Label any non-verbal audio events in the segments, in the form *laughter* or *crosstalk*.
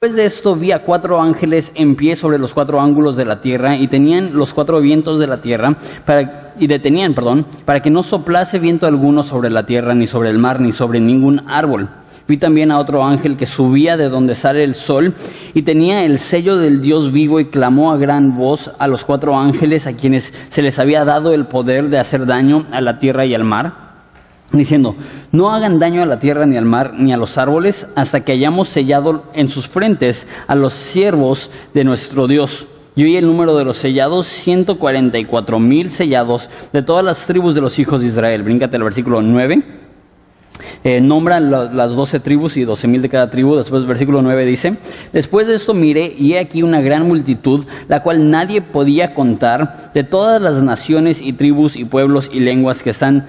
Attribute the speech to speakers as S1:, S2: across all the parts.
S1: Después de esto vi a cuatro ángeles en pie sobre los cuatro ángulos de la tierra y tenían los cuatro vientos de la tierra para, y detenían, perdón, para que no soplase viento alguno sobre la tierra, ni sobre el mar, ni sobre ningún árbol. Vi también a otro ángel que subía de donde sale el sol y tenía el sello del Dios vivo y clamó a gran voz a los cuatro ángeles a quienes se les había dado el poder de hacer daño a la tierra y al mar diciendo, no hagan daño a la tierra ni al mar ni a los árboles hasta que hayamos sellado en sus frentes a los siervos de nuestro Dios. Y oí el número de los sellados, 144 mil sellados de todas las tribus de los hijos de Israel. Bríncate al versículo 9. Eh, nombra las doce tribus y doce mil de cada tribu. Después, versículo 9 dice: Después de esto miré y he aquí una gran multitud, la cual nadie podía contar, de todas las naciones y tribus y pueblos y lenguas que, están,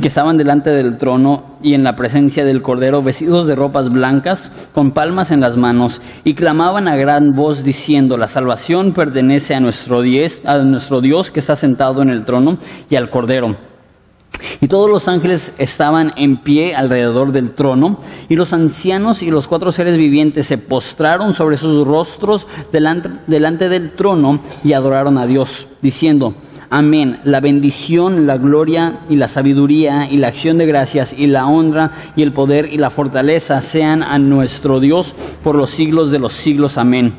S1: que estaban delante del trono y en la presencia del Cordero, vestidos de ropas blancas, con palmas en las manos, y clamaban a gran voz diciendo: La salvación pertenece a nuestro, diez, a nuestro Dios que está sentado en el trono y al Cordero. Y todos los ángeles estaban en pie alrededor del trono, y los ancianos y los cuatro seres vivientes se postraron sobre sus rostros delante, del trono y adoraron a Dios, diciendo, Amén, la bendición, la gloria y la sabiduría y la acción de gracias y la honra y el poder y la fortaleza sean a nuestro Dios por los siglos de los siglos. Amén.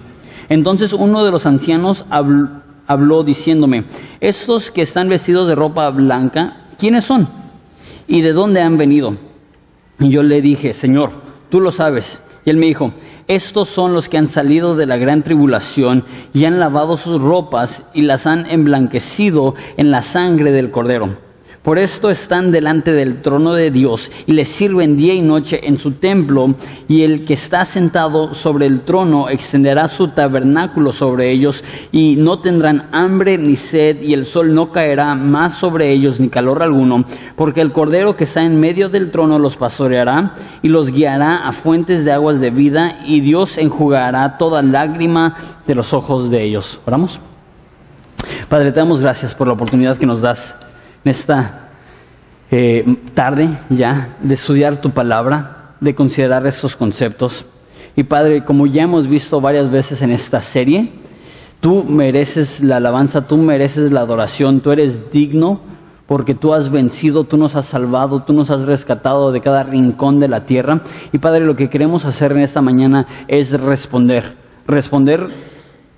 S1: Entonces uno de los ancianos habló diciéndome, estos que están vestidos de ropa blanca, ¿quiénes son? ¿Y de dónde han venido? Y yo le dije, Señor, tú lo sabes. Y él me dijo, estos son los que han salido de la gran tribulación y han lavado sus ropas y las han emblanquecido en la sangre del cordero. Por esto están delante del trono de Dios y le sirven día y noche en su templo, y el que está sentado sobre el trono extenderá su tabernáculo sobre ellos, y no tendrán hambre ni sed, y el sol no caerá más sobre ellos ni calor alguno, porque el cordero que está en medio del trono los pastoreará y los guiará a fuentes de aguas de vida, y Dios enjugará toda lágrima de los ojos de ellos. Oramos. Padre, te damos gracias por la oportunidad que nos das esta eh, tarde ya de estudiar tu palabra, de considerar estos conceptos. Y Padre, como ya hemos visto varias veces en esta serie, tú mereces la alabanza, tú mereces la adoración, tú eres digno porque tú has vencido, tú nos has salvado, tú nos has rescatado de cada rincón de la tierra. Y Padre, lo que queremos hacer en esta mañana es responder, responder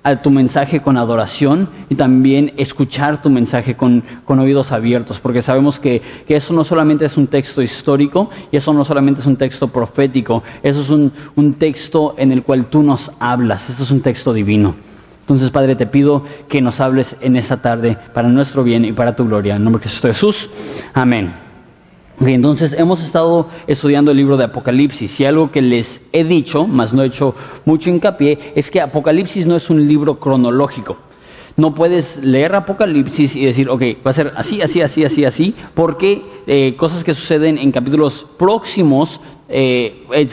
S1: a tu mensaje con adoración y también escuchar tu mensaje con, oídos abiertos, porque sabemos que, eso no solamente es un texto histórico y eso no solamente es un texto profético, eso es un, un texto en el cual tú nos hablas, esto es un texto divino. Entonces, Padre, te pido que nos hables en esta tarde para nuestro bien y para tu gloria. En nombre de Jesús. Amén entonces hemos estado estudiando el libro de Apocalipsis y algo que les he dicho, más no he hecho mucho hincapié, es que Apocalipsis no es un libro cronológico. No puedes leer Apocalipsis y decir, ok, va a ser así, así, así, así, así, porque eh, cosas que suceden en capítulos próximos eh,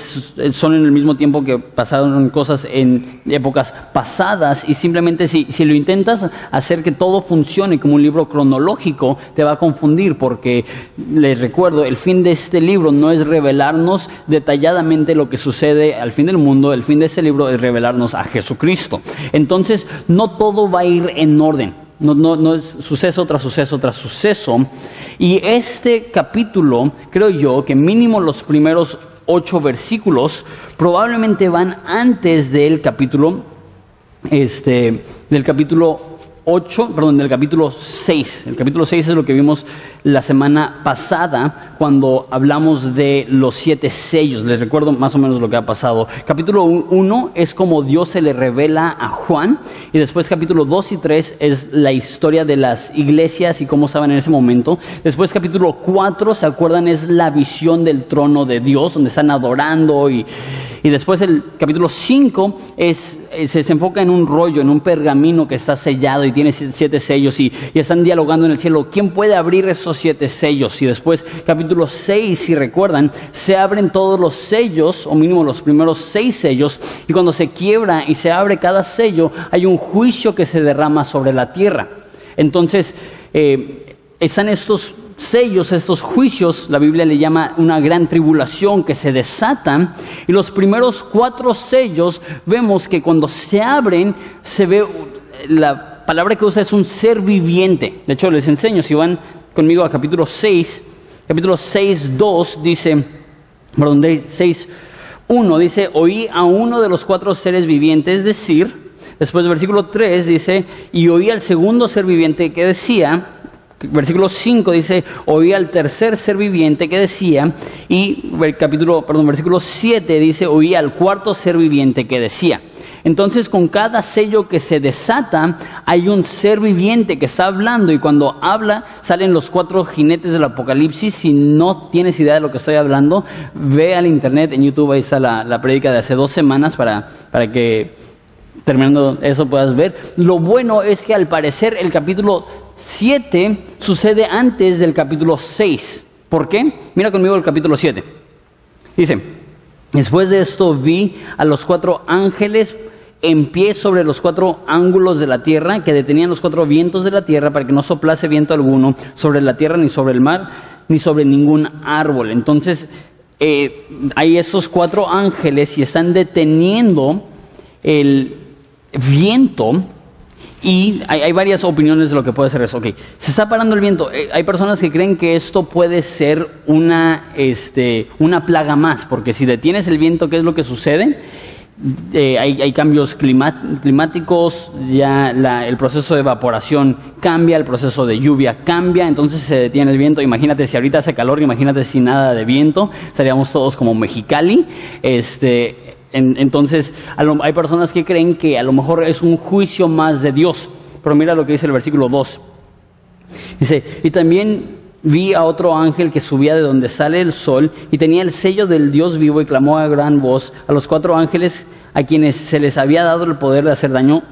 S1: son en el mismo tiempo que pasaron cosas en épocas pasadas y simplemente si, si, lo intentas hacer que todo funcione como un libro cronológico te va a confundir porque les recuerdo el fin de este libro no es revelarnos detalladamente lo que sucede al fin del mundo el fin de este libro es revelarnos a Jesucristo. Entonces no todo va a ir en orden no, no, no, es suceso tras suceso tras suceso. Y este capítulo, creo yo, que mínimo los primeros ocho versículos probablemente van antes del capítulo, este, del capítulo 8, perdón, del capítulo 6. El capítulo 6 es lo que vimos la semana pasada cuando hablamos de los siete sellos. Les recuerdo más o menos lo que ha pasado. Capítulo 1 es como Dios se le revela a Juan y después capítulo 2 y 3 es la historia de las iglesias y cómo estaban en ese momento. Después capítulo 4, ¿se acuerdan? Es la visión del trono de Dios donde están adorando y, y después el capítulo 5 es, se, se enfoca en un rollo, en un pergamino que está sellado y tiene siete sellos y, están dialogando en el cielo. ¿Quién puede abrir esos siete sellos? Y después, capítulo 6, si recuerdan, se abren todos los sellos, o mínimo los primeros seis sellos, y cuando se quiebra y se abre cada sello, hay un juicio que se derrama sobre la tierra. Entonces, eh, están estos sellos, estos juicios, la Biblia le llama una gran tribulación que se desatan. Y los primeros cuatro sellos vemos que cuando se abren se ve, la palabra que usa es un ser viviente. De hecho, les enseño, si van conmigo a capítulo 6, capítulo 6, 2 dice, perdón, 6, 1 dice, oí a uno de los cuatro seres vivientes decir, después del versículo 3 dice, y oí al segundo ser viviente que decía, Versículo 5 dice, oí al tercer ser viviente que decía, y el capítulo, perdón, versículo 7 dice, oí al cuarto ser viviente que decía. Entonces con cada sello que se desata hay un ser viviente que está hablando y cuando habla salen los cuatro jinetes del apocalipsis. Si no tienes idea de lo que estoy hablando, ve al internet, en YouTube ahí está la, la prédica de hace dos semanas para, para que terminando eso puedas ver. Lo bueno es que al parecer el capítulo 7 sucede antes del capítulo 6. ¿Por qué? Mira conmigo el capítulo 7. Dice, después de esto vi a los cuatro ángeles en pie sobre los cuatro ángulos de la tierra, que detenían los cuatro vientos de la tierra para que no soplase viento alguno sobre la tierra, ni sobre el mar, ni sobre ningún árbol. Entonces, eh, hay esos cuatro ángeles y están deteniendo el viento y hay, varias opiniones de lo que puede ser eso. Okay. Se está parando el viento. Eh, hay personas que creen que esto puede ser una, este, una plaga más, porque si detienes el viento, ¿qué es lo que sucede? Eh, hay, cambios climáticos, ya el proceso de evaporación cambia, el proceso de lluvia cambia, entonces se detiene el viento. Imagínate si ahorita hace calor, imagínate si nada de viento, estaríamos todos como Mexicali. Este, entonces, hay personas que creen que a lo mejor es un juicio más de Dios. Pero mira lo que dice el versículo 2. Dice, y también vi a otro ángel que subía de donde sale el sol y tenía el sello del Dios vivo y clamó a gran voz a los cuatro ángeles a quienes se les había dado el poder de hacer daño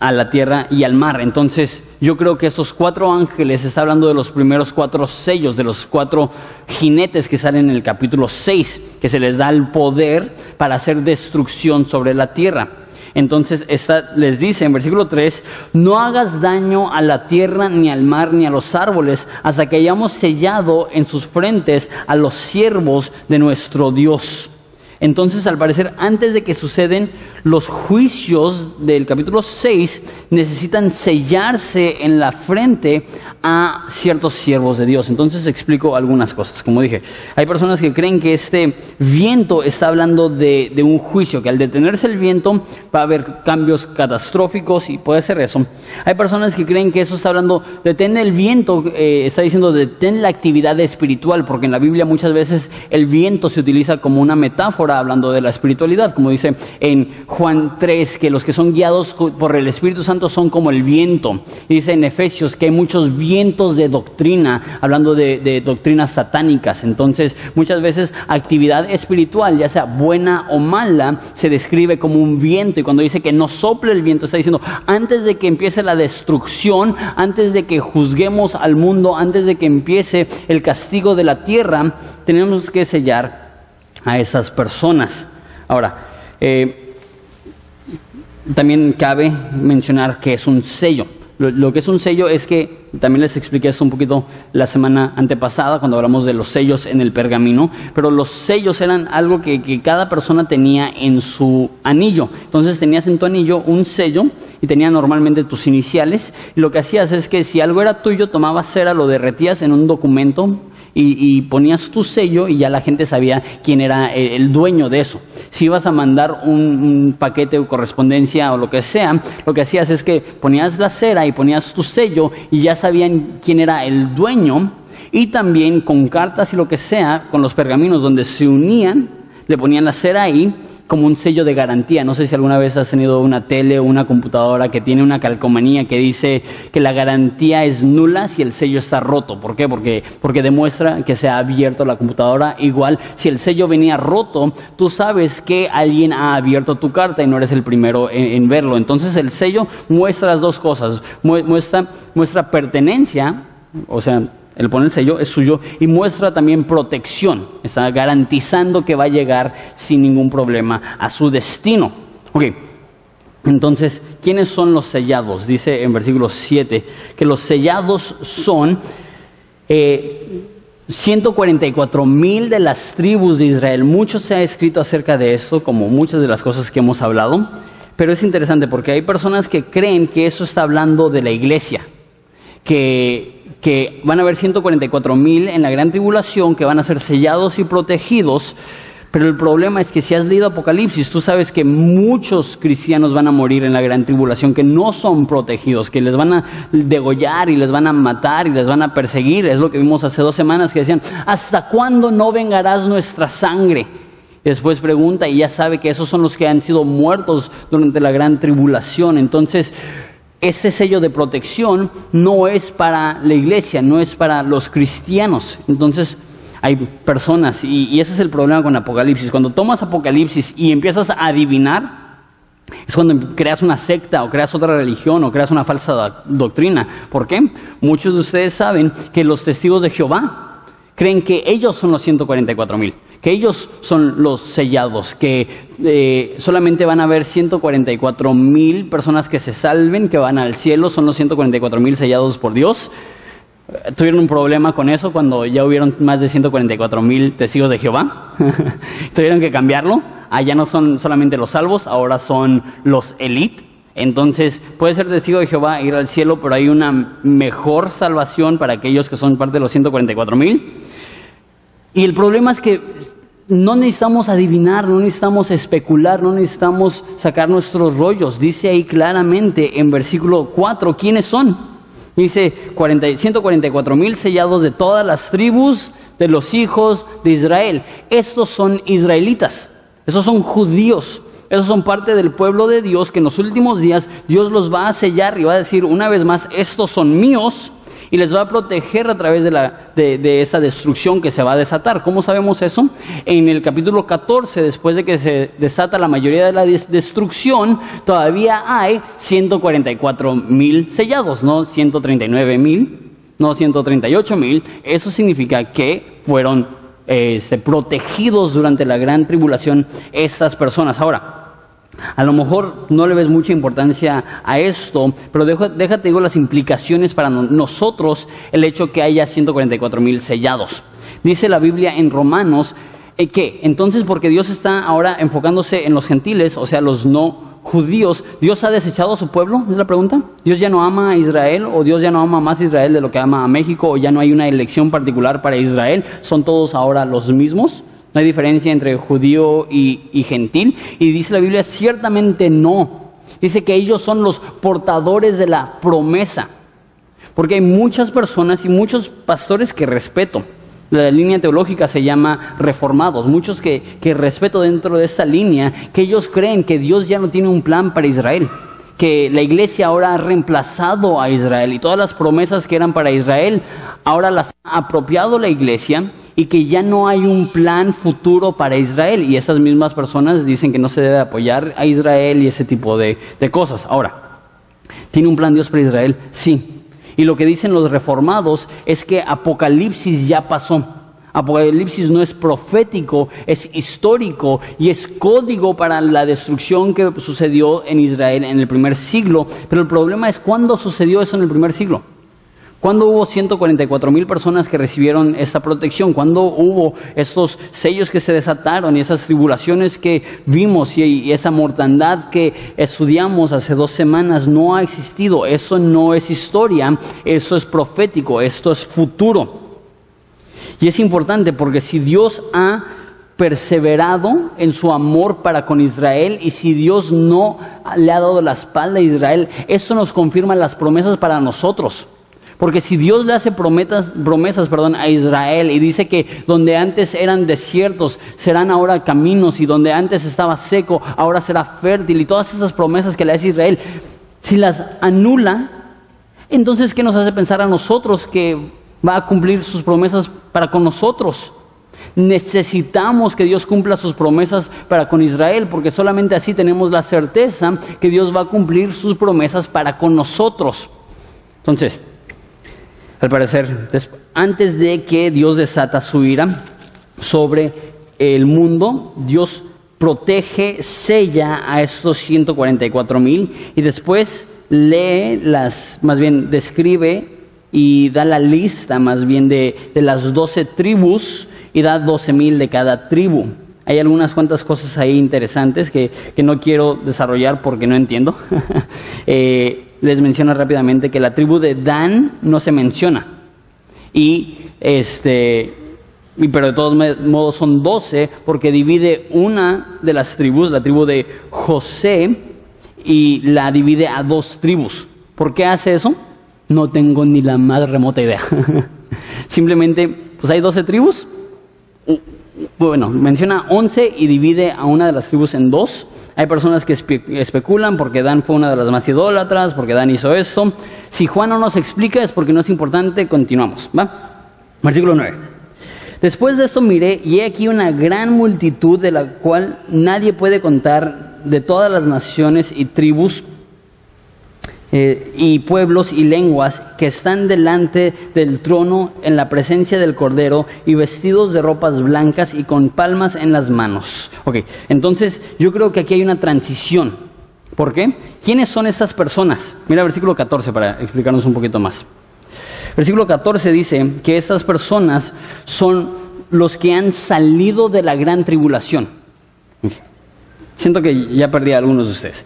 S1: a la tierra y al mar. Entonces, yo creo que estos cuatro ángeles está hablando de los primeros cuatro sellos, de los cuatro jinetes que salen en el capítulo 6, que se les da el poder para hacer destrucción sobre la tierra. Entonces les dice en versículo 3, no hagas daño a la tierra, ni al mar, ni a los árboles, hasta que hayamos sellado en sus frentes a los siervos de nuestro Dios. Entonces, al parecer, antes de que suceden los juicios del capítulo 6, necesitan sellarse en la frente a ciertos siervos de Dios. Entonces explico algunas cosas. Como dije, hay personas que creen que este viento está hablando de, un juicio, que al detenerse el viento va a haber cambios catastróficos y puede ser eso. Hay personas que creen que eso está hablando, detén el viento, eh, está diciendo detén la actividad espiritual, porque en la Biblia muchas veces el viento se utiliza como una metáfora hablando de la espiritualidad, como dice en Juan 3, que los que son guiados por el Espíritu Santo son como el viento. Dice en Efesios que hay muchos vientos de doctrina, hablando de, doctrinas satánicas. Entonces, muchas veces actividad espiritual, ya sea buena o mala, se describe como un viento. Y cuando dice que no sople el viento, está diciendo, antes de que empiece la destrucción, antes de que juzguemos al mundo, antes de que empiece el castigo de la tierra, tenemos que sellar a esas personas. Ahora, eh, también cabe mencionar que es un sello. Lo, que es un sello es que, también les expliqué esto un poquito la semana antepasada cuando hablamos de los sellos en el pergamino, pero los sellos eran algo que, que, cada persona tenía en su anillo. Entonces tenías en tu anillo un sello y tenía normalmente tus iniciales y lo que hacías es que si algo era tuyo, tomabas cera, lo derretías en un documento y, ponías tu sello y ya la gente sabía quién era el, dueño de eso. Si ibas a mandar un, paquete o correspondencia o lo que sea, lo que hacías es que ponías la cera y ponías tu sello y ya sabían quién era el dueño y también con cartas y lo que sea, con los pergaminos donde se unían, le ponían la cera ahí como un sello de garantía. No sé si alguna vez has tenido una tele o una computadora que tiene una calcomanía que dice que la garantía es nula si el sello está roto. ¿Por qué? Porque, porque demuestra que se ha abierto la computadora. Igual, si el sello venía roto, tú sabes que alguien ha abierto tu carta y no eres el primero en, verlo. Entonces el sello muestra las dos cosas. Muestra, muestra pertenencia, o sea, el poner el sello es suyo y muestra también protección. Está garantizando que va a llegar sin ningún problema a su destino. Ok, entonces, ¿quiénes son los sellados? Dice en versículo 7 que los sellados son Eh, 144 mil de las tribus de Israel. Mucho se ha escrito acerca de esto, como muchas de las cosas que hemos hablado, pero es interesante porque hay personas que creen que eso está hablando de la iglesia, que, que van a haber 144 mil en la gran tribulación, que van a ser sellados y protegidos pero el problema es que si has leído Apocalipsis, tú sabes que muchos cristianos van a morir en la gran tribulación, que no son protegidos, que les van a degollar y les van a matar y les van a perseguir. Es lo que vimos hace dos semanas que decían, ¿hasta cuándo no vengarás nuestra sangre? después pregunta y ya sabe que esos son los que han sido muertos durante la gran tribulación. Entonces, ese sello de protección no es para la iglesia, no es para los cristianos. Entonces, hay personas, y, ese es el problema con Apocalipsis. Cuando tomas Apocalipsis y empiezas a adivinar, es cuando creas una secta o creas otra religión o creas una falsa doctrina. ¿Por qué? Muchos de ustedes saben que los testigos de Jehová creen que ellos son los 144 mil, que ellos son los sellados, que eh, solamente van a haber 144 mil personas que se salven, que van al cielo, son los 144 mil sellados por Dios tuvieron un problema con eso cuando ya hubieron más de 144 mil testigos de Jehová. *laughs* tuvieron que cambiarlo. Allá no son solamente los salvos, ahora son los elite. Entonces, puede ser testigo de Jehová ir al cielo, pero hay una mejor salvación para aquellos que son parte de los 144 mil. Y el problema es que no necesitamos adivinar, no necesitamos especular, no necesitamos sacar nuestros rollos. Dice ahí claramente en versículo 4 quiénes son. Dice 144 mil sellados de todas las tribus de los hijos de Israel. Estos son israelitas, esos son judíos, esos son parte del pueblo de Dios que en los últimos días Dios los va a sellar y va a decir una vez más, estos son míos y les va a proteger a través de, la, de, esa destrucción que se va a desatar. ¿Cómo sabemos eso? En el capítulo 14, después de que se desata la mayoría de la destrucción, todavía hay 144 mil sellados, no 139 mil, no 138 mil. Eso significa que fueron este, protegidos durante la gran tribulación estas personas. Ahora, a lo mejor no le ves mucha importancia a esto, pero déjate digo las implicaciones para nosotros el hecho que haya 144 mil sellados. Dice la Biblia en Romanos eh, que entonces porque Dios está ahora enfocándose en los gentiles, o sea, los no judíos, ¿Dios ha desechado a su pueblo? Es la pregunta. ¿Dios ya no ama a Israel o Dios ya no ama más a Israel de lo que ama a México o ya no hay una elección particular para Israel? ¿Son todos ahora los mismos? No hay diferencia entre judío y, gentil. Y dice la Biblia, ciertamente no. Dice que ellos son los portadores de la promesa. Porque hay muchas personas y muchos pastores que respeto. La línea teológica se llama reformados. Muchos que, que respeto dentro de esta línea, que ellos creen que Dios ya no tiene un plan para Israel que la iglesia ahora ha reemplazado a Israel y todas las promesas que eran para Israel ahora las ha apropiado la iglesia y que ya no hay un plan futuro para Israel. Y esas mismas personas dicen que no se debe apoyar a Israel y ese tipo de, de cosas. Ahora, ¿tiene un plan Dios para Israel? Sí. Y lo que dicen los reformados es que Apocalipsis ya pasó. Apocalipsis no es profético, es histórico y es código para la destrucción que sucedió en Israel en el primer siglo. Pero el problema es cuándo sucedió eso en el primer siglo. ¿Cuándo hubo 144 mil personas que recibieron esta protección? ¿Cuándo hubo estos sellos que se desataron y esas tribulaciones que vimos y, esa mortandad que estudiamos hace dos semanas no ha existido? Eso no es historia, eso es profético, esto es futuro. Y es importante porque si Dios ha perseverado en su amor para con Israel y si Dios no le ha dado la espalda a Israel, esto nos confirma las promesas para nosotros. Porque si Dios le hace promesas, promesas perdón, a Israel y dice que donde antes eran desiertos serán ahora caminos y donde antes estaba seco ahora será fértil y todas esas promesas que le hace Israel, si las anula, entonces ¿qué nos hace pensar a nosotros que va a cumplir sus promesas para con nosotros? Necesitamos que Dios cumpla sus promesas para con Israel, porque solamente así tenemos la certeza que Dios va a cumplir sus promesas para con nosotros. Entonces, al parecer, antes de que Dios desata su ira sobre el mundo, Dios protege, sella a estos 144 mil y después lee las, más bien describe y da la lista más bien de, de las doce tribus y da doce mil de cada tribu. Hay algunas cuantas cosas ahí interesantes que, que no quiero desarrollar porque no entiendo. *laughs* Eh, les menciono rápidamente que la tribu de Dan no se menciona. Y este, y, pero de todos modos son doce porque divide una de las tribus, la tribu de José, y la divide a dos tribus. ¿Por qué hace eso? No tengo ni la más remota idea. *laughs* Simplemente, pues hay doce tribus. Bueno, menciona once y divide a una de las tribus en dos. Hay personas que especulan porque Dan fue una de las más idólatras, porque Dan hizo esto. Si Juan no nos explica es porque no es importante, continuamos. ¿va? Versículo 9. Después de esto miré y he aquí una gran multitud de la cual nadie puede contar de todas las naciones y tribus eh, y pueblos y lenguas que están delante del trono en la presencia del Cordero y vestidos de ropas blancas y con palmas en las manos. Ok, entonces yo creo que aquí hay una transición. ¿Por qué? ¿Quiénes son estas personas? Mira versículo 14 para explicarnos un poquito más. Versículo 14 dice que estas personas son los que han salido de la gran tribulación. Siento que ya perdí a algunos de ustedes.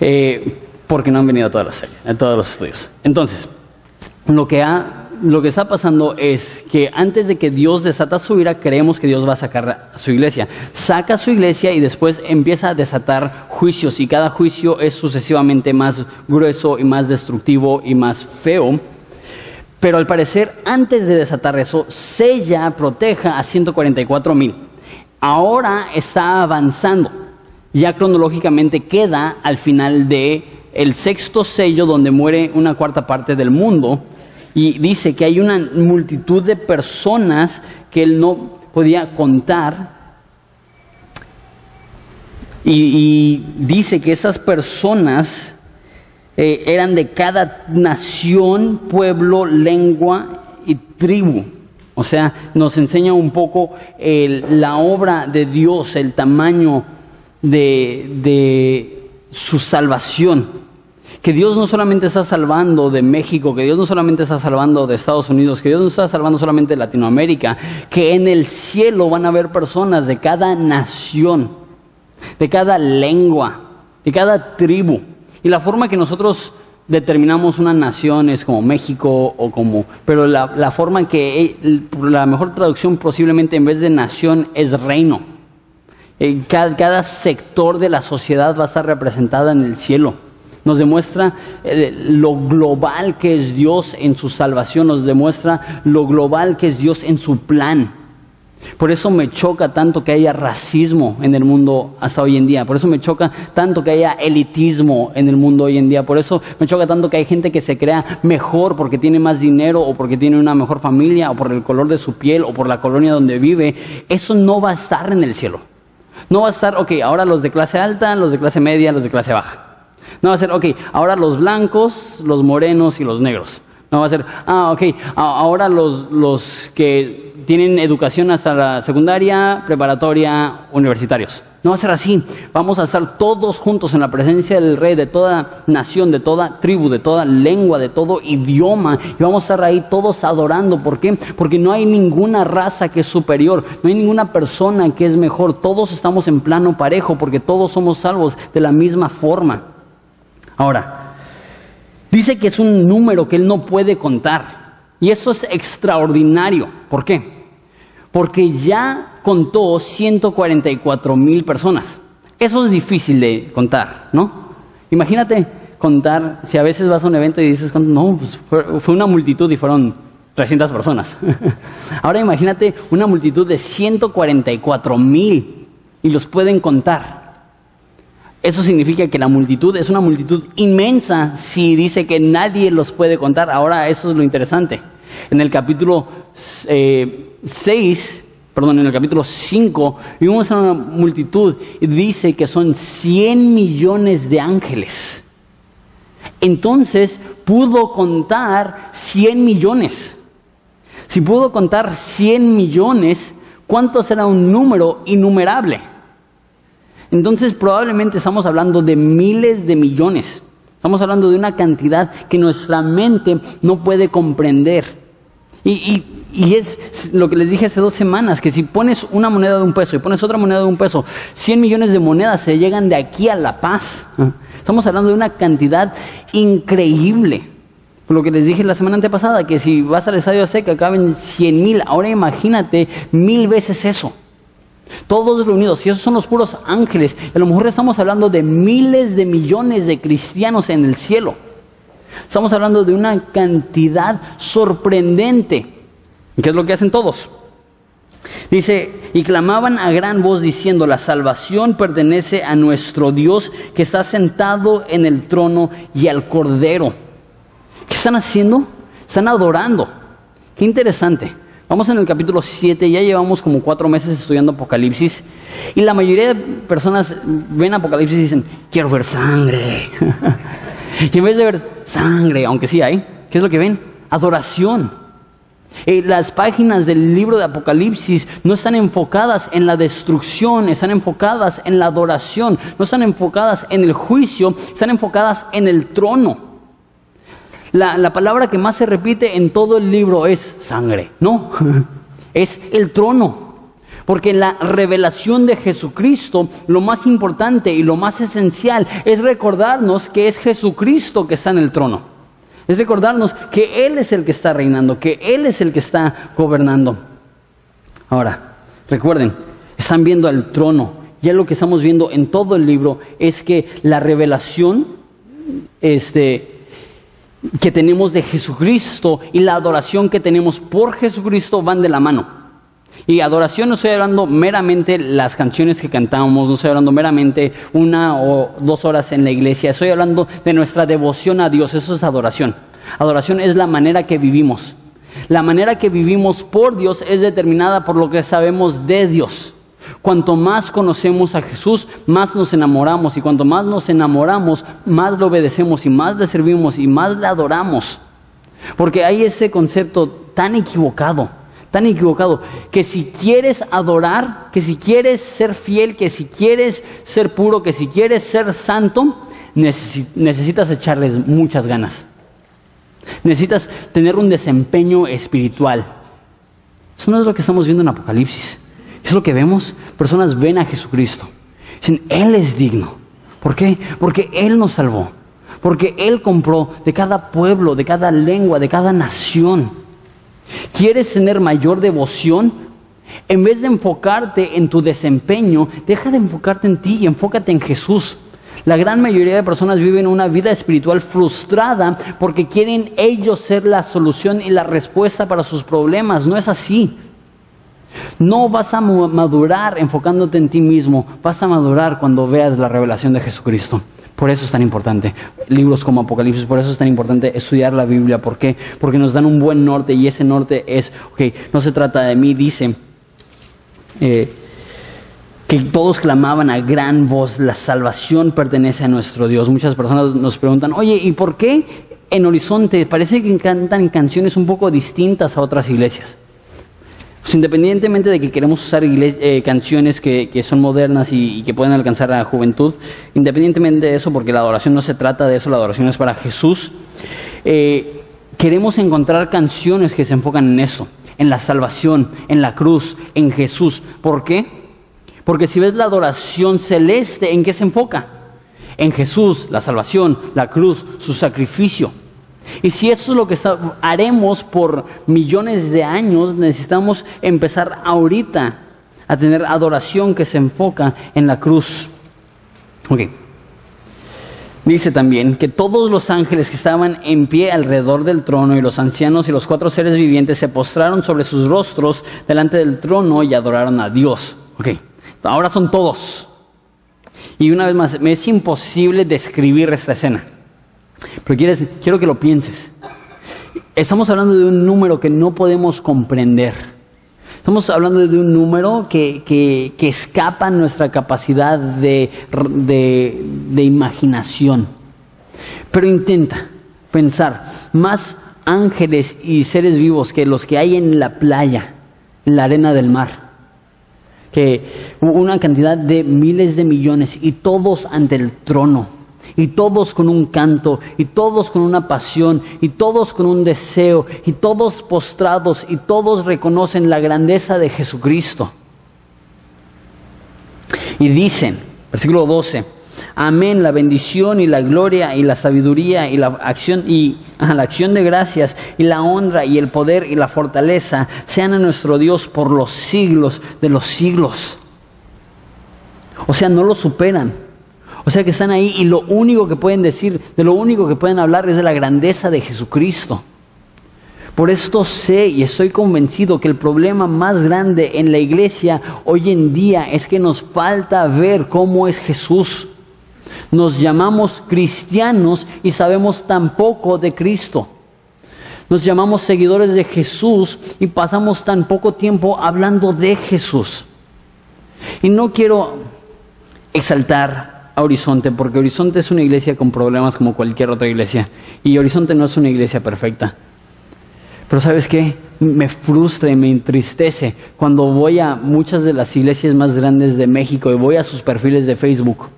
S1: Eh, porque no han venido a todas las series, a todos los estudios. Entonces, lo que, está pasando es que antes de que Dios desata su ira, creemos que Dios va a sacar a su iglesia. Saca su iglesia y después empieza a desatar juicios y cada juicio es sucesivamente más grueso y más destructivo y más feo. Pero al parecer, antes de desatar eso, sella, proteja a 144 mil. Ahora está avanzando. Ya cronológicamente queda al final de el sexto sello donde muere una cuarta parte del mundo y dice que hay una multitud de personas que él no podía contar y, dice que esas personas eh, eran de cada nación, pueblo, lengua y tribu. O sea, nos enseña un poco la obra de Dios, el tamaño de su salvación que Dios no solamente está salvando de México, que Dios no solamente está salvando de Estados Unidos, que Dios no está salvando solamente de Latinoamérica, que en el cielo van a haber personas de cada nación, de cada lengua, de cada tribu. Y la forma que nosotros determinamos una nación es como México o como, pero la, forma en que la mejor traducción posiblemente en vez de nación es reino. Eh, cada, sector de la sociedad va a estar representada en el cielo nos demuestra eh, lo global que es Dios en su salvación, nos demuestra lo global que es Dios en su plan. Por eso me choca tanto que haya racismo en el mundo hasta hoy en día. Por eso me choca tanto que haya elitismo en el mundo hoy en día. Por eso me choca tanto que hay gente que se crea mejor porque tiene más dinero o porque tiene una mejor familia o por el color de su piel o por la colonia donde vive. Eso no va a estar en el cielo. No va a estar, ok, ahora los de clase alta, los de clase media, los de clase baja. No va a ser, ok, ahora los blancos, los morenos y los negros. No va a ser, ah, ok, ahora los, los que tienen educación hasta la secundaria, preparatoria, universitarios. No va a ser así. Vamos a estar todos juntos en la presencia del Rey de toda nación, de toda tribu, de toda lengua, de todo idioma. Y vamos a estar ahí todos adorando. ¿Por qué? Porque no hay ninguna raza que es superior. No hay ninguna persona que es mejor. Todos estamos en plano parejo porque todos somos salvos de la misma forma. Ahora, dice que es un número que él no puede contar. Y eso es extraordinario. ¿Por qué? Porque ya contó 144 mil personas. Eso es difícil de contar, ¿no? Imagínate contar, si a veces vas a un evento y dices, no, pues fue, fue una multitud y fueron 300 personas. *laughs* Ahora imagínate una multitud de 144 mil y los pueden contar. Eso significa que la multitud es una multitud inmensa si dice que nadie los puede contar. Ahora, eso es lo interesante. En el capítulo 6, eh, perdón, en el capítulo 5, vimos a una multitud y dice que son 100 millones de ángeles. Entonces, pudo contar 100 millones. Si pudo contar 100 millones, ¿cuánto será un número innumerable? Entonces probablemente estamos hablando de miles de millones. Estamos hablando de una cantidad que nuestra mente no puede comprender. Y, es lo que les dije hace dos semanas, que si pones una moneda de un peso y pones otra moneda de un peso, 100 millones de monedas se llegan de aquí a La Paz. Estamos hablando de una cantidad increíble. Lo que les dije la semana antepasada, que si vas al estadio seca caben 100 mil, ahora imagínate mil veces eso. Todos reunidos, y esos son los puros ángeles. A lo mejor estamos hablando de miles de millones de cristianos en el cielo. Estamos hablando de una cantidad sorprendente. ¿Qué es lo que hacen todos? Dice, y clamaban a gran voz diciendo, la salvación pertenece a nuestro Dios que está sentado en el trono y al Cordero. ¿Qué están haciendo? Están adorando. Qué interesante. Vamos en el capítulo 7, ya llevamos como cuatro meses estudiando Apocalipsis y la mayoría de personas ven Apocalipsis y dicen, quiero ver sangre. *laughs* y en vez de ver sangre, aunque sí hay, ¿qué es lo que ven? Adoración. Eh, las páginas del libro de Apocalipsis no están enfocadas en la destrucción, están enfocadas en la adoración, no están enfocadas en el juicio, están enfocadas en el trono. La, palabra que más se repite en todo el libro es sangre. No, *laughs* es el trono. Porque en la revelación de Jesucristo, lo más importante y lo más esencial es recordarnos que es Jesucristo que está en el trono. Es recordarnos que Él es el que está reinando, que Él es el que está gobernando. Ahora, recuerden, están viendo el trono. Ya lo que estamos viendo en todo el libro es que la revelación, este, que tenemos de Jesucristo y la adoración que tenemos por Jesucristo van de la mano. Y adoración no estoy hablando meramente las canciones que cantamos, no estoy hablando meramente una o dos horas en la iglesia, estoy hablando de nuestra devoción a Dios, eso es adoración. Adoración es la manera que vivimos. La manera que vivimos por Dios es determinada por lo que sabemos de Dios. Cuanto más conocemos a Jesús, más nos enamoramos y cuanto más nos enamoramos, más lo obedecemos y más le servimos y más le adoramos. Porque hay ese concepto tan equivocado, tan equivocado, que si quieres adorar, que si quieres ser fiel, que si quieres ser puro, que si quieres ser santo, necesitas echarles muchas ganas. Necesitas tener un desempeño espiritual. Eso no es lo que estamos viendo en Apocalipsis. Es lo que vemos. Personas ven a Jesucristo. Dicen, Él es digno. ¿Por qué? Porque Él nos salvó. Porque Él compró de cada pueblo, de cada lengua, de cada nación. ¿Quieres tener mayor devoción? En vez de enfocarte en tu desempeño, deja de enfocarte en ti y enfócate en Jesús. La gran mayoría de personas viven una vida espiritual frustrada porque quieren ellos ser la solución y la respuesta para sus problemas. No es así. No vas a madurar enfocándote en ti mismo, vas a madurar cuando veas la revelación de Jesucristo. Por eso es tan importante. Libros como Apocalipsis, por eso es tan importante estudiar la Biblia. ¿Por qué? Porque nos dan un buen norte y ese norte es, ok, no se trata de mí, dice eh, que todos clamaban a gran voz, la salvación pertenece a nuestro Dios. Muchas personas nos preguntan, oye, ¿y por qué en Horizonte parece que cantan canciones un poco distintas a otras iglesias? Pues independientemente de que queremos usar eh, canciones que, son modernas y, que pueden alcanzar a la juventud, independientemente de eso, porque la adoración no se trata de eso, la adoración es para Jesús, eh, queremos encontrar canciones que se enfocan en eso, en la salvación, en la cruz, en Jesús. ¿Por qué? Porque si ves la adoración celeste, ¿en qué se enfoca? En Jesús, la salvación, la cruz, su sacrificio. Y si eso es lo que haremos por millones de años, necesitamos empezar ahorita a tener adoración que se enfoca en la cruz. Dice también que todos los ángeles que estaban en pie alrededor del trono y los ancianos y los cuatro seres vivientes se postraron sobre sus rostros delante del trono y adoraron a Dios. Ok, ahora son todos. Y una vez más, me es imposible describir esta escena. Pero quieres, quiero que lo pienses. Estamos hablando de un número que no podemos comprender. Estamos hablando de un número que, que, escapa nuestra capacidad de, de imaginación. Pero intenta pensar, más ángeles y seres vivos que los que hay en la playa, en la arena del mar que una cantidad de miles de millones y todos ante el trono y todos con un canto, y todos con una pasión, y todos con un deseo, y todos postrados, y todos reconocen la grandeza de Jesucristo. Y dicen, versículo 12, Amén, la bendición y la gloria y la sabiduría y la acción y la acción de gracias y la honra y el poder y la fortaleza sean a nuestro Dios por los siglos de los siglos. O sea, no lo superan. O sea que están ahí y lo único que pueden decir, de lo único que pueden hablar es de la grandeza de Jesucristo. Por esto sé y estoy convencido que el problema más grande en la iglesia hoy en día es que nos falta ver cómo es Jesús. Nos llamamos cristianos y sabemos tan poco de Cristo. Nos llamamos seguidores de Jesús y pasamos tan poco tiempo hablando de Jesús. Y no quiero exaltar a Horizonte, porque Horizonte es una iglesia con problemas como cualquier otra iglesia. Y Horizonte no es una iglesia perfecta. Pero sabes qué? Me frustra y me entristece cuando voy a muchas de las iglesias más grandes de México y voy a sus perfiles de Facebook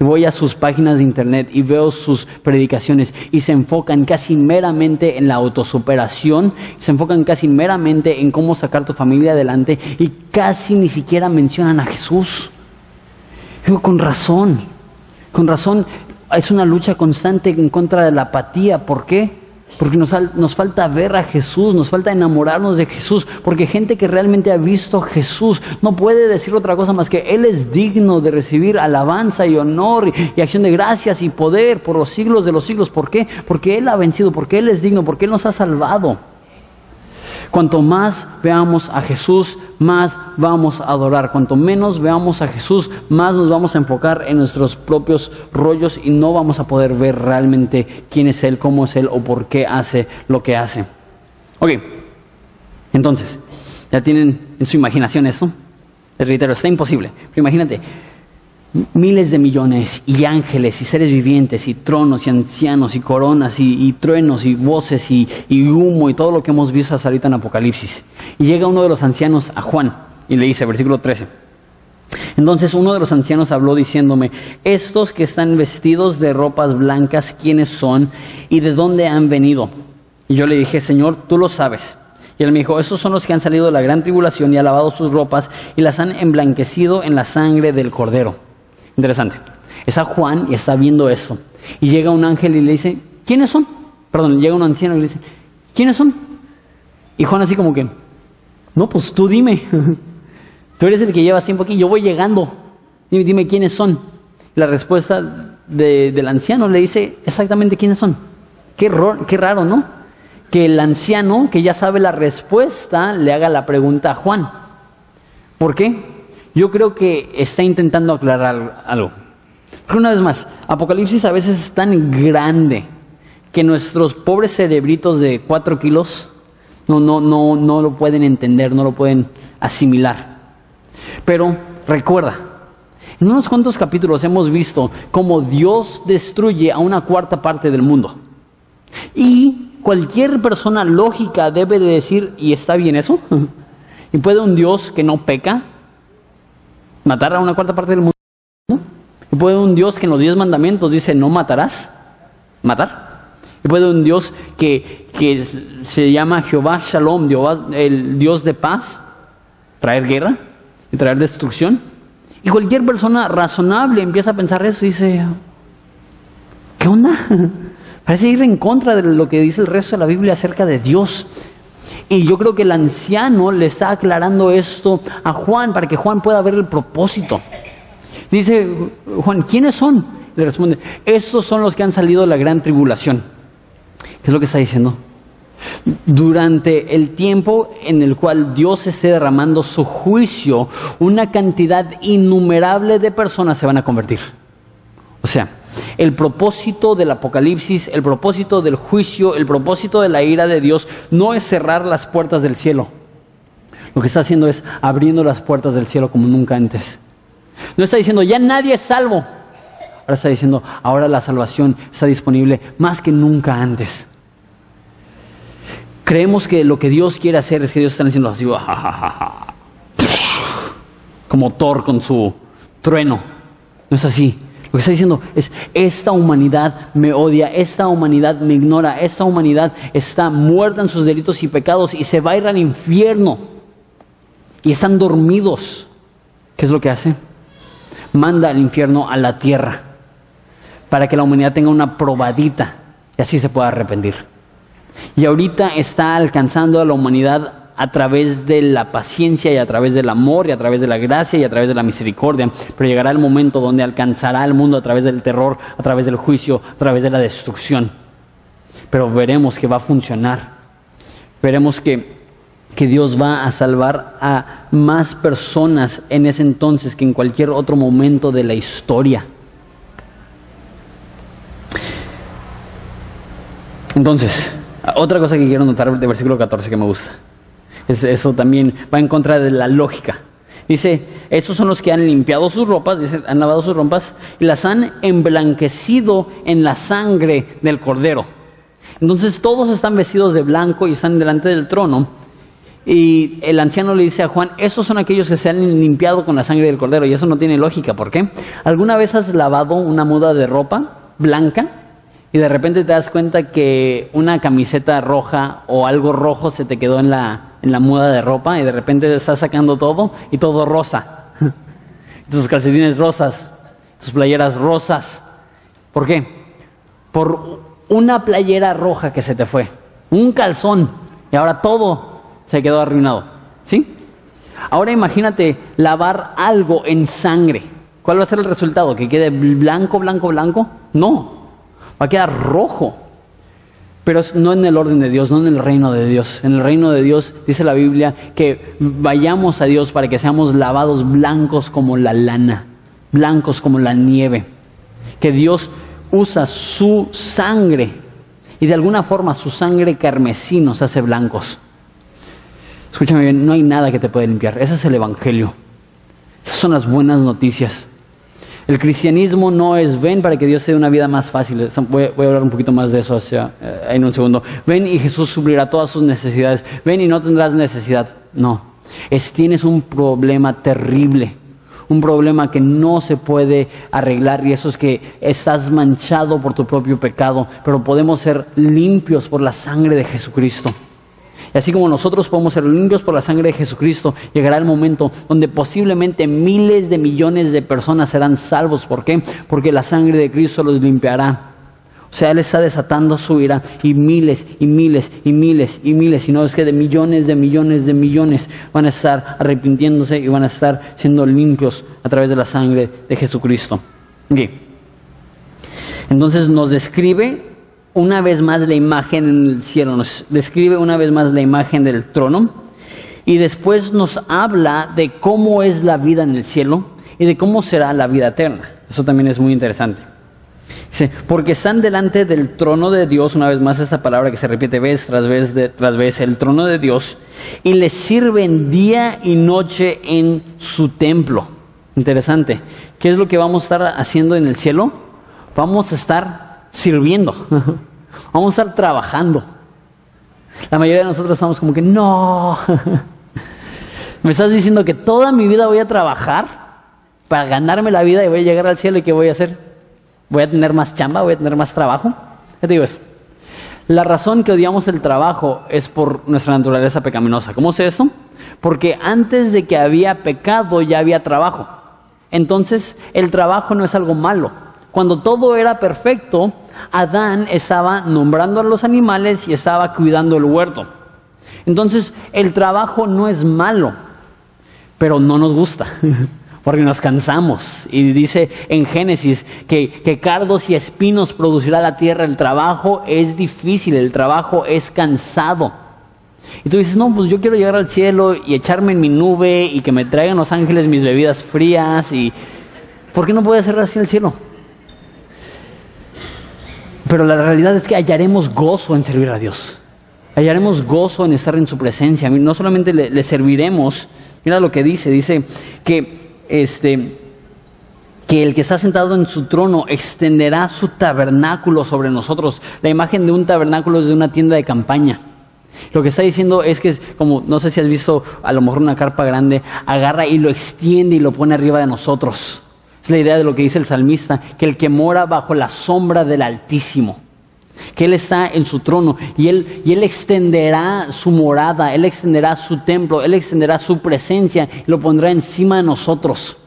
S1: y voy a sus páginas de internet y veo sus predicaciones y se enfocan casi meramente en la autosuperación, se enfocan casi meramente en cómo sacar tu familia adelante y casi ni siquiera mencionan a Jesús. Digo, con razón, con razón, es una lucha constante en contra de la apatía. ¿Por qué? Porque nos, nos, falta ver a Jesús, nos falta enamorarnos de Jesús, porque gente que realmente ha visto a Jesús no puede decir otra cosa más que Él es digno de recibir alabanza y honor y, y acción de gracias y poder por los siglos de los siglos. ¿Por qué? Porque Él ha vencido, porque Él es digno, porque Él nos ha salvado. Cuanto más veamos a Jesús, más vamos a adorar. Cuanto menos veamos a Jesús, más nos vamos a enfocar en nuestros propios rollos y no vamos a poder ver realmente quién es Él, cómo es Él o por qué hace lo que hace. Ok, entonces, ya tienen en su imaginación eso. Les reitero, está imposible. Pero imagínate, miles de millones y ángeles y seres vivientes y tronos y ancianos y coronas y, truenos y voces y, humo y todo lo que hemos visto hasta ahorita en Apocalipsis. Y llega uno de los ancianos a Juan y le dice, versículo 13. Entonces uno de los ancianos habló diciéndome, estos que están vestidos de ropas blancas, ¿quiénes son y de dónde han venido? Y yo le dije, Señor, tú lo sabes. Y él me dijo, esos son los que han salido de la gran tribulación y han lavado sus ropas y las han emblanquecido en la sangre del cordero. Interesante. Está Juan y está viendo eso. Y llega un ángel y le dice, ¿quiénes son? Perdón, llega un anciano y le dice, ¿quiénes son? Y Juan así como que, no, pues tú dime. *laughs* tú eres el que lleva tiempo aquí, yo voy llegando. Dime, dime quiénes son. La respuesta del anciano le dice exactamente quiénes son. Qué, qué raro, ¿no? Que el anciano, que ya sabe la respuesta, le haga la pregunta a Juan. ¿Por qué? Yo creo que está intentando aclarar algo. Una vez más, Apocalipsis a veces es tan grande que nuestros pobres cerebritos de cuatro kilos no, no, no, no lo pueden entender, no lo pueden asimilar. Pero recuerda, en unos cuantos capítulos hemos visto cómo Dios destruye a una cuarta parte del mundo. Y cualquier persona lógica debe de decir, ¿y está bien eso? *laughs* ¿Y puede un Dios que no peca matar a una cuarta parte del mundo. Y puede un Dios que en los diez mandamientos dice no matarás, matar. Y puede un Dios que, que se llama Jehová Shalom, el Dios de paz, traer guerra y traer destrucción. Y cualquier persona razonable empieza a pensar eso y dice, ¿qué onda? *laughs* Parece ir en contra de lo que dice el resto de la Biblia acerca de Dios. Y yo creo que el anciano le está aclarando esto a Juan para que Juan pueda ver el propósito. Dice Juan, ¿quiénes son? Le responde, estos son los que han salido de la gran tribulación. ¿Qué es lo que está diciendo? Durante el tiempo en el cual Dios esté derramando su juicio, una cantidad innumerable de personas se van a convertir. O sea, el propósito del Apocalipsis, el propósito del juicio, el propósito de la ira de Dios no es cerrar las puertas del cielo. Lo que está haciendo es abriendo las puertas del cielo como nunca antes. No está diciendo, ya nadie es salvo. Ahora está diciendo, ahora la salvación está disponible más que nunca antes. Creemos que lo que Dios quiere hacer es que Dios está diciendo así, como Thor con su trueno. No es así. Lo que está diciendo es, esta humanidad me odia, esta humanidad me ignora, esta humanidad está muerta en sus delitos y pecados y se va a ir al infierno. Y están dormidos. ¿Qué es lo que hace? Manda al infierno a la tierra para que la humanidad tenga una probadita y así se pueda arrepentir. Y ahorita está alcanzando a la humanidad a través de la paciencia y a través del amor y a través de la gracia y a través de la misericordia. Pero llegará el momento donde alcanzará al mundo a través del terror, a través del juicio, a través de la destrucción. Pero veremos que va a funcionar. Veremos que, que Dios va a salvar a más personas en ese entonces que en cualquier otro momento de la historia. Entonces, otra cosa que quiero notar del versículo 14 que me gusta eso también va en contra de la lógica. Dice, estos son los que han limpiado sus ropas, dice, han lavado sus ropas y las han emblanquecido en la sangre del cordero. Entonces todos están vestidos de blanco y están delante del trono. Y el anciano le dice a Juan, esos son aquellos que se han limpiado con la sangre del cordero. Y eso no tiene lógica. ¿Por qué? ¿Alguna vez has lavado una muda de ropa blanca y de repente te das cuenta que una camiseta roja o algo rojo se te quedó en la, en la muda de ropa y de repente estás sacando todo y todo rosa. *laughs* Tus calcetines rosas, tus playeras rosas. ¿Por qué? Por una playera roja que se te fue, un calzón y ahora todo se quedó arruinado. ¿Sí? Ahora imagínate lavar algo en sangre. ¿Cuál va a ser el resultado? ¿Que quede blanco, blanco, blanco? No, va a quedar rojo. Pero no en el orden de Dios, no en el reino de Dios. En el reino de Dios dice la Biblia que vayamos a Dios para que seamos lavados blancos como la lana, blancos como la nieve. Que Dios usa su sangre y de alguna forma su sangre carmesí nos hace blancos. Escúchame bien, no hay nada que te pueda limpiar. Ese es el Evangelio. Esas son las buenas noticias. El cristianismo no es ven para que Dios te dé una vida más fácil. Voy, a hablar un poquito más de eso hacia, eh, en un segundo. Ven y Jesús suplirá todas sus necesidades. Ven y no tendrás necesidad. No. Es, tienes un problema terrible. Un problema que no se puede arreglar y eso es que estás manchado por tu propio pecado, pero podemos ser limpios por la sangre de Jesucristo. Y así como nosotros podemos ser limpios por la sangre de Jesucristo, llegará el momento donde posiblemente miles de millones de personas serán salvos. ¿Por qué? Porque la sangre de Cristo los limpiará. O sea, Él está desatando su ira y miles y miles y miles y miles, y no es que de millones, de millones, de millones van a estar arrepintiéndose y van a estar siendo limpios a través de la sangre de Jesucristo. Entonces nos describe una vez más la imagen en el cielo, nos describe una vez más la imagen del trono y después nos habla de cómo es la vida en el cielo y de cómo será la vida eterna. Eso también es muy interesante. Dice, porque están delante del trono de Dios, una vez más esta palabra que se repite vez tras vez tras vez, el trono de Dios, y le sirven día y noche en su templo. Interesante. ¿Qué es lo que vamos a estar haciendo en el cielo? Vamos a estar sirviendo. Vamos a estar trabajando. La mayoría de nosotros estamos como que, no, *laughs* me estás diciendo que toda mi vida voy a trabajar para ganarme la vida y voy a llegar al cielo y ¿qué voy a hacer? ¿Voy a tener más chamba? ¿Voy a tener más trabajo? ¿Qué te digo eso? La razón que odiamos el trabajo es por nuestra naturaleza pecaminosa. ¿Cómo sé eso? Porque antes de que había pecado ya había trabajo. Entonces el trabajo no es algo malo. Cuando todo era perfecto, Adán estaba nombrando a los animales y estaba cuidando el huerto. Entonces, el trabajo no es malo, pero no nos gusta, *laughs* porque nos cansamos. Y dice en Génesis que, que cardos y espinos producirá la tierra. El trabajo es difícil, el trabajo es cansado. Y tú dices, no, pues yo quiero llegar al cielo y echarme en mi nube y que me traigan los ángeles mis bebidas frías. ¿Por qué no puede ser así el cielo? Pero la realidad es que hallaremos gozo en servir a Dios. Hallaremos gozo en estar en su presencia. No solamente le, serviremos, mira lo que dice, dice que este que el que está sentado en su trono extenderá su tabernáculo sobre nosotros. La imagen de un tabernáculo es de una tienda de campaña. Lo que está diciendo es que, como no sé si has visto a lo mejor una carpa grande, agarra y lo extiende y lo pone arriba de nosotros Es la idea de lo que dice el salmista, que el que mora bajo la sombra del Altísimo, que Él está en su trono y Él, y él extenderá su morada, Él extenderá su templo, Él extenderá su presencia y lo pondrá encima de nosotros.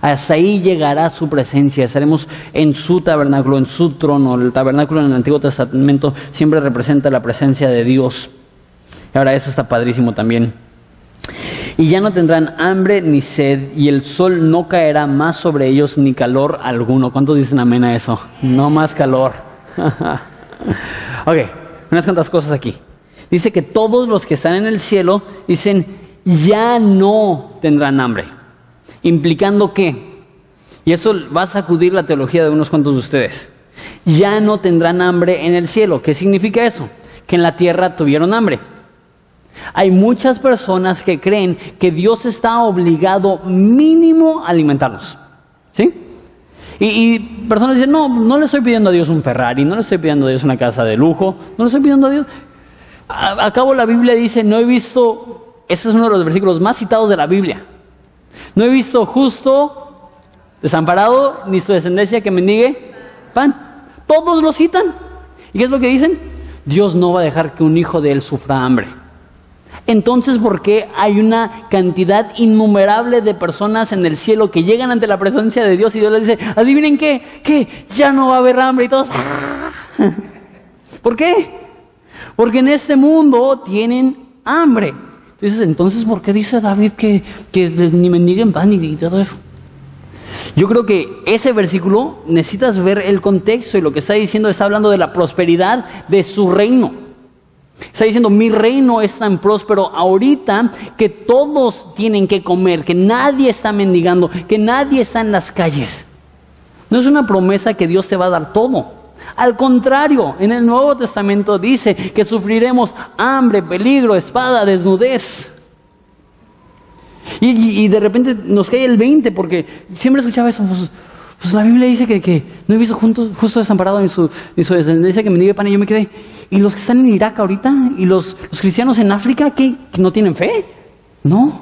S1: Hasta ahí llegará su presencia, estaremos en su tabernáculo, en su trono. El tabernáculo en el Antiguo Testamento siempre representa la presencia de Dios. Ahora eso está padrísimo también. Y ya no tendrán hambre ni sed, y el sol no caerá más sobre ellos ni calor alguno. ¿Cuántos dicen amén a eso? No más calor. *laughs* ok, unas cuantas cosas aquí. Dice que todos los que están en el cielo dicen, ya no tendrán hambre. Implicando que, y eso va a sacudir la teología de unos cuantos de ustedes, ya no tendrán hambre en el cielo. ¿Qué significa eso? Que en la tierra tuvieron hambre. Hay muchas personas que creen que Dios está obligado mínimo a alimentarnos. ¿Sí? Y, personas dicen, no, no le estoy pidiendo a Dios un Ferrari, no le estoy pidiendo a Dios una casa de lujo, no le estoy pidiendo a Dios... Acabo la Biblia dice, no he visto, ese es uno de los versículos más citados de la Biblia. No he visto justo, desamparado, ni su descendencia que mendigue pan. Todos lo citan. ¿Y qué es lo que dicen? Dios no va a dejar que un hijo de él sufra hambre. Entonces, ¿por qué hay una cantidad innumerable de personas en el cielo que llegan ante la presencia de Dios y Dios les dice, adivinen qué, que ya no va a haber hambre y todos, ¡ah! *laughs* ¿por qué? Porque en este mundo tienen hambre. Entonces, entonces, ¿por qué dice David que, que ni mendiguen pan y todo eso? Yo creo que ese versículo necesitas ver el contexto y lo que está diciendo está hablando de la prosperidad de su reino. Está diciendo, mi reino es tan próspero ahorita que todos tienen que comer, que nadie está mendigando, que nadie está en las calles. No es una promesa que Dios te va a dar todo. Al contrario, en el Nuevo Testamento dice que sufriremos hambre, peligro, espada, desnudez. Y, de repente nos cae el 20 porque siempre escuchaba eso. Pues, pues la Biblia dice que, no he visto justo desamparado ni su, ni su descendencia que me diga pan y yo me quedé. ¿Y los que están en Irak ahorita? ¿Y los, cristianos en África que, que no tienen fe? No,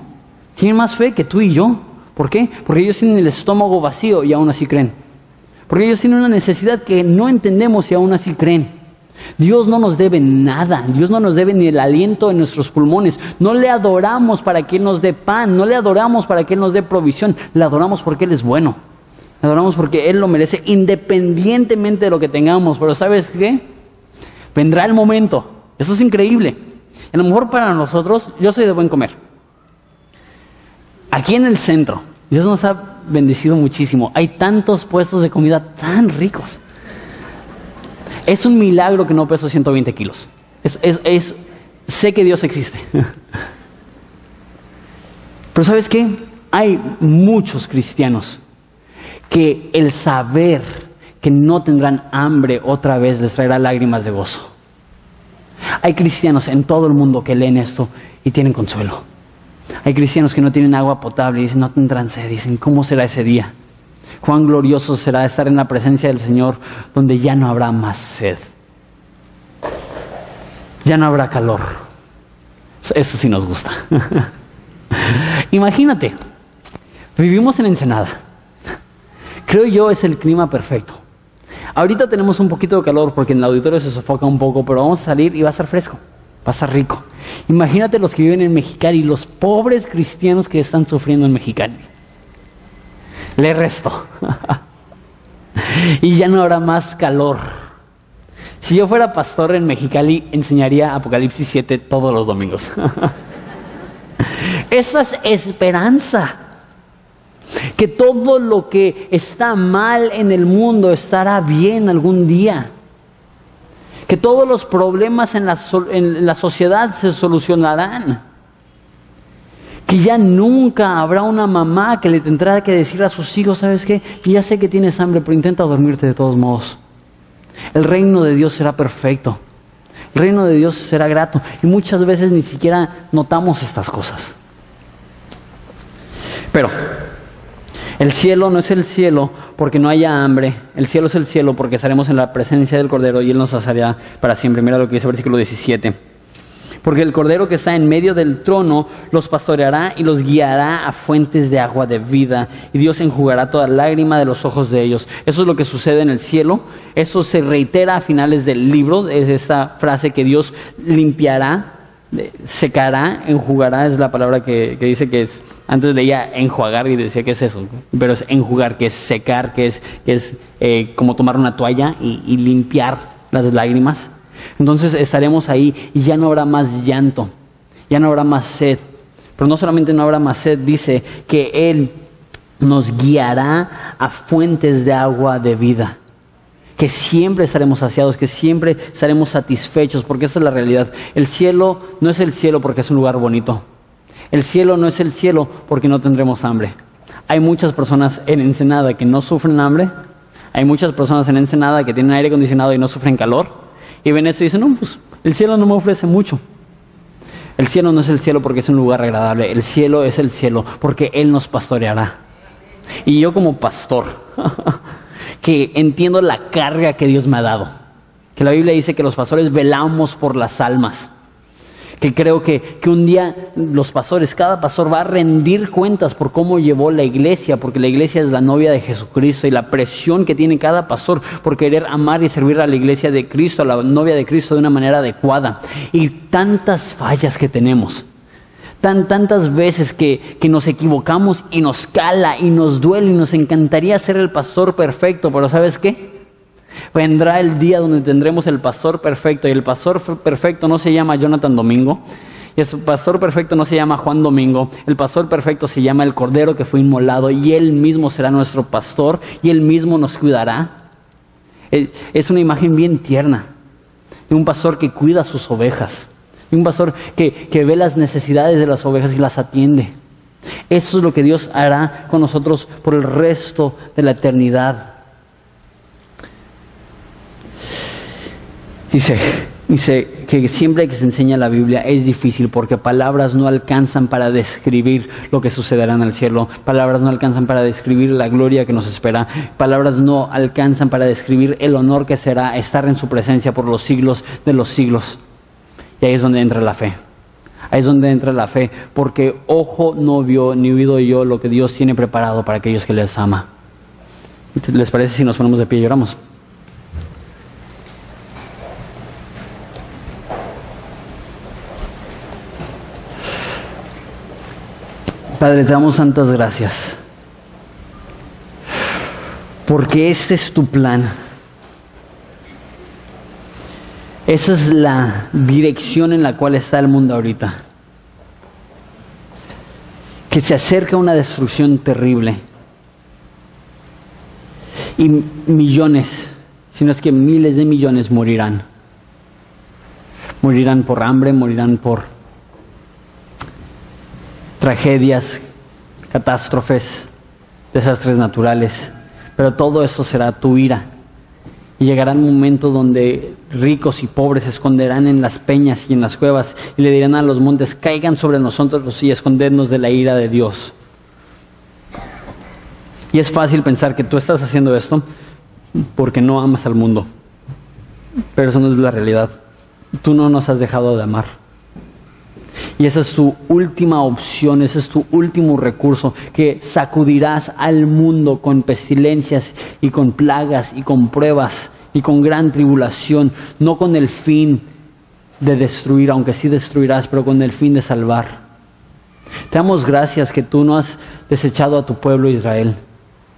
S1: tienen más fe que tú y yo. ¿Por qué? Porque ellos tienen el estómago vacío y aún así creen. Porque ellos tienen una necesidad que no entendemos y aún así creen. Dios no nos debe nada, Dios no nos debe ni el aliento en nuestros pulmones. No le adoramos para que Él nos dé pan, no le adoramos para que Él nos dé provisión, le adoramos porque Él es bueno. Adoramos porque Él lo merece independientemente de lo que tengamos. Pero ¿sabes qué? Vendrá el momento. Eso es increíble. A lo mejor para nosotros, yo soy de buen comer. Aquí en el centro, Dios nos ha bendecido muchísimo. Hay tantos puestos de comida tan ricos. Es un milagro que no peso 120 kilos. Sé que Dios existe. *laughs* Pero ¿sabes qué? Hay muchos cristianos que el saber que no tendrán hambre otra vez les traerá lágrimas de gozo. Hay cristianos en todo el mundo que leen esto y tienen consuelo. Hay cristianos que no tienen agua potable y dicen, no tendrán sed. Dicen, ¿cómo será ese día? Cuán glorioso será estar en la presencia del Señor donde ya no habrá más sed. Ya no habrá calor. Eso sí nos gusta. *laughs* Imagínate, vivimos en Ensenada. Creo yo es el clima perfecto. Ahorita tenemos un poquito de calor porque en el auditorio se sofoca un poco, pero vamos a salir y va a ser fresco, va a ser rico. Imagínate los que viven en Mexicali, los pobres cristianos que están sufriendo en Mexicali. Le resto. *laughs* y ya no habrá más calor. Si yo fuera pastor en Mexicali, enseñaría Apocalipsis 7 todos los domingos. *laughs* Esa es esperanza que todo lo que está mal en el mundo estará bien algún día, que todos los problemas en la, sociedad se solucionarán, que ya nunca habrá una mamá que le tendrá que decir a sus hijos, ¿sabes qué? Ya sé que tienes hambre, pero intenta dormirte de todos modos. El reino de Dios será perfecto. El reino de Dios será grato. Y muchas veces ni siquiera notamos estas cosas. Pero el cielo no es el cielo porque no haya hambre. El cielo es el cielo porque estaremos en la presencia del Cordero y Él nos saciará para siempre. Mira lo que dice el versículo 17. Porque el Cordero que está en medio del trono los pastoreará y los guiará a fuentes de agua de vida. Y Dios enjugará toda lágrima de los ojos de ellos. Eso es lo que sucede en el cielo. Eso se reitera a finales del libro. Es esa frase que Dios limpiará, secará, enjugará. Es la palabra que, dice que es. Antes leía enjuagar y decía que es eso. Pero es enjugar, que es secar, que es, que es eh, como tomar una toalla y limpiar las lágrimas. Entonces estaremos ahí y ya no habrá más llanto, ya no habrá más sed. Pero no solamente no habrá más sed, dice que Él nos guiará a fuentes de agua de vida. Que siempre estaremos saciados, que siempre estaremos satisfechos, porque esa es la realidad. El cielo no es el cielo porque es un lugar bonito. El cielo no es el cielo porque no tendremos hambre. Hay muchas personas en Ensenada que no sufren hambre. Hay muchas personas en Ensenada que tienen aire acondicionado y no sufren calor. Y ven esto y dicen, no, pues el cielo no me ofrece mucho. El cielo no es el cielo porque es un lugar agradable, el cielo es el cielo porque Él nos pastoreará. Y yo como pastor, *laughs* que entiendo la carga que Dios me ha dado, que la Biblia dice que los pastores velamos por las almas que creo que, que, un día los pastores, cada pastor va a rendir cuentas por cómo llevó la iglesia, porque la iglesia es la novia de Jesucristo y la presión que tiene cada pastor por querer amar y servir a la iglesia de Cristo, a la novia de Cristo de una manera adecuada. Y tantas fallas que tenemos. Tan, tantas veces que, que nos equivocamos y nos cala y nos duele y nos encantaría ser el pastor perfecto, pero ¿sabes qué? Vendrá el día donde tendremos el pastor perfecto y el pastor perfecto no se llama Jonathan Domingo. Y el pastor perfecto no se llama Juan Domingo, el pastor perfecto se llama el Cordero que fue inmolado y él mismo será nuestro pastor y él mismo nos cuidará. Es una imagen bien tierna de un pastor que cuida a sus ovejas, un pastor que, que ve las necesidades de las ovejas y las atiende. Eso es lo que Dios hará con nosotros por el resto de la eternidad. Dice, dice que siempre que se enseña la Biblia es difícil porque palabras no alcanzan para describir lo que sucederá en el cielo, palabras no alcanzan para describir la gloria que nos espera, palabras no alcanzan para describir el honor que será estar en su presencia por los siglos de los siglos. Y ahí es donde entra la fe. Ahí es donde entra la fe, porque ojo no vio ni oído yo lo que Dios tiene preparado para aquellos que les ama. ¿Les parece si nos ponemos de pie y lloramos? Padre, te damos santas gracias. Porque este es tu plan. Esa es la dirección en la cual está el mundo ahorita. Que se acerca una destrucción terrible. Y millones, si no es que miles de millones morirán. Morirán por hambre, morirán por tragedias, catástrofes, desastres naturales, pero todo eso será tu ira. Y llegará un momento donde ricos y pobres se esconderán en las peñas y en las cuevas y le dirán a los montes, caigan sobre nosotros y escondernos de la ira de Dios. Y es fácil pensar que tú estás haciendo esto porque no amas al mundo. Pero eso no es la realidad. Tú no nos has dejado de amar. Y esa es tu última opción, ese es tu último recurso, que sacudirás al mundo con pestilencias y con plagas y con pruebas y con gran tribulación, no con el fin de destruir, aunque sí destruirás, pero con el fin de salvar. Te damos gracias que tú no has desechado a tu pueblo Israel,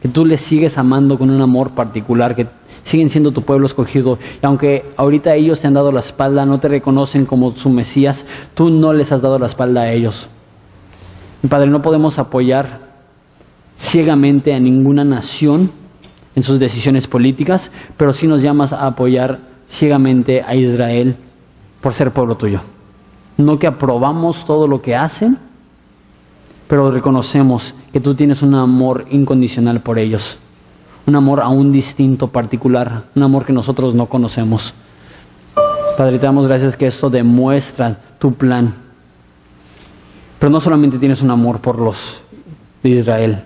S1: que tú le sigues amando con un amor particular, que siguen siendo tu pueblo escogido. Y aunque ahorita ellos te han dado la espalda, no te reconocen como su Mesías, tú no les has dado la espalda a ellos. Padre, no podemos apoyar ciegamente a ninguna nación en sus decisiones políticas, pero sí nos llamas a apoyar ciegamente a Israel por ser pueblo tuyo. No que aprobamos todo lo que hacen, pero reconocemos que tú tienes un amor incondicional por ellos un amor aún distinto, particular, un amor que nosotros no conocemos. Padre, te damos gracias que esto demuestra tu plan. Pero no solamente tienes un amor por los de Israel,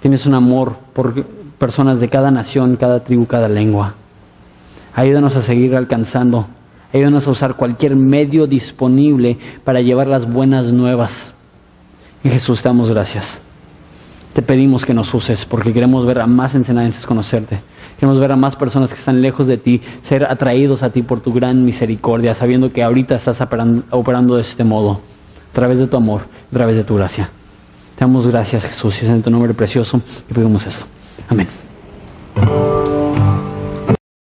S1: tienes un amor por personas de cada nación, cada tribu, cada lengua. Ayúdanos a seguir alcanzando Ayúdanos a usar cualquier medio disponible para llevar las buenas nuevas. Y Jesús, te damos gracias. Te pedimos que nos uses porque queremos ver a más enseñanzas conocerte. Queremos ver a más personas que están lejos de ti, ser atraídos a ti por tu gran misericordia, sabiendo que ahorita estás operando, de este modo, a través de tu amor, a través de tu gracia. Te damos gracias, Jesús, y es en tu nombre precioso y pedimos esto. Amén.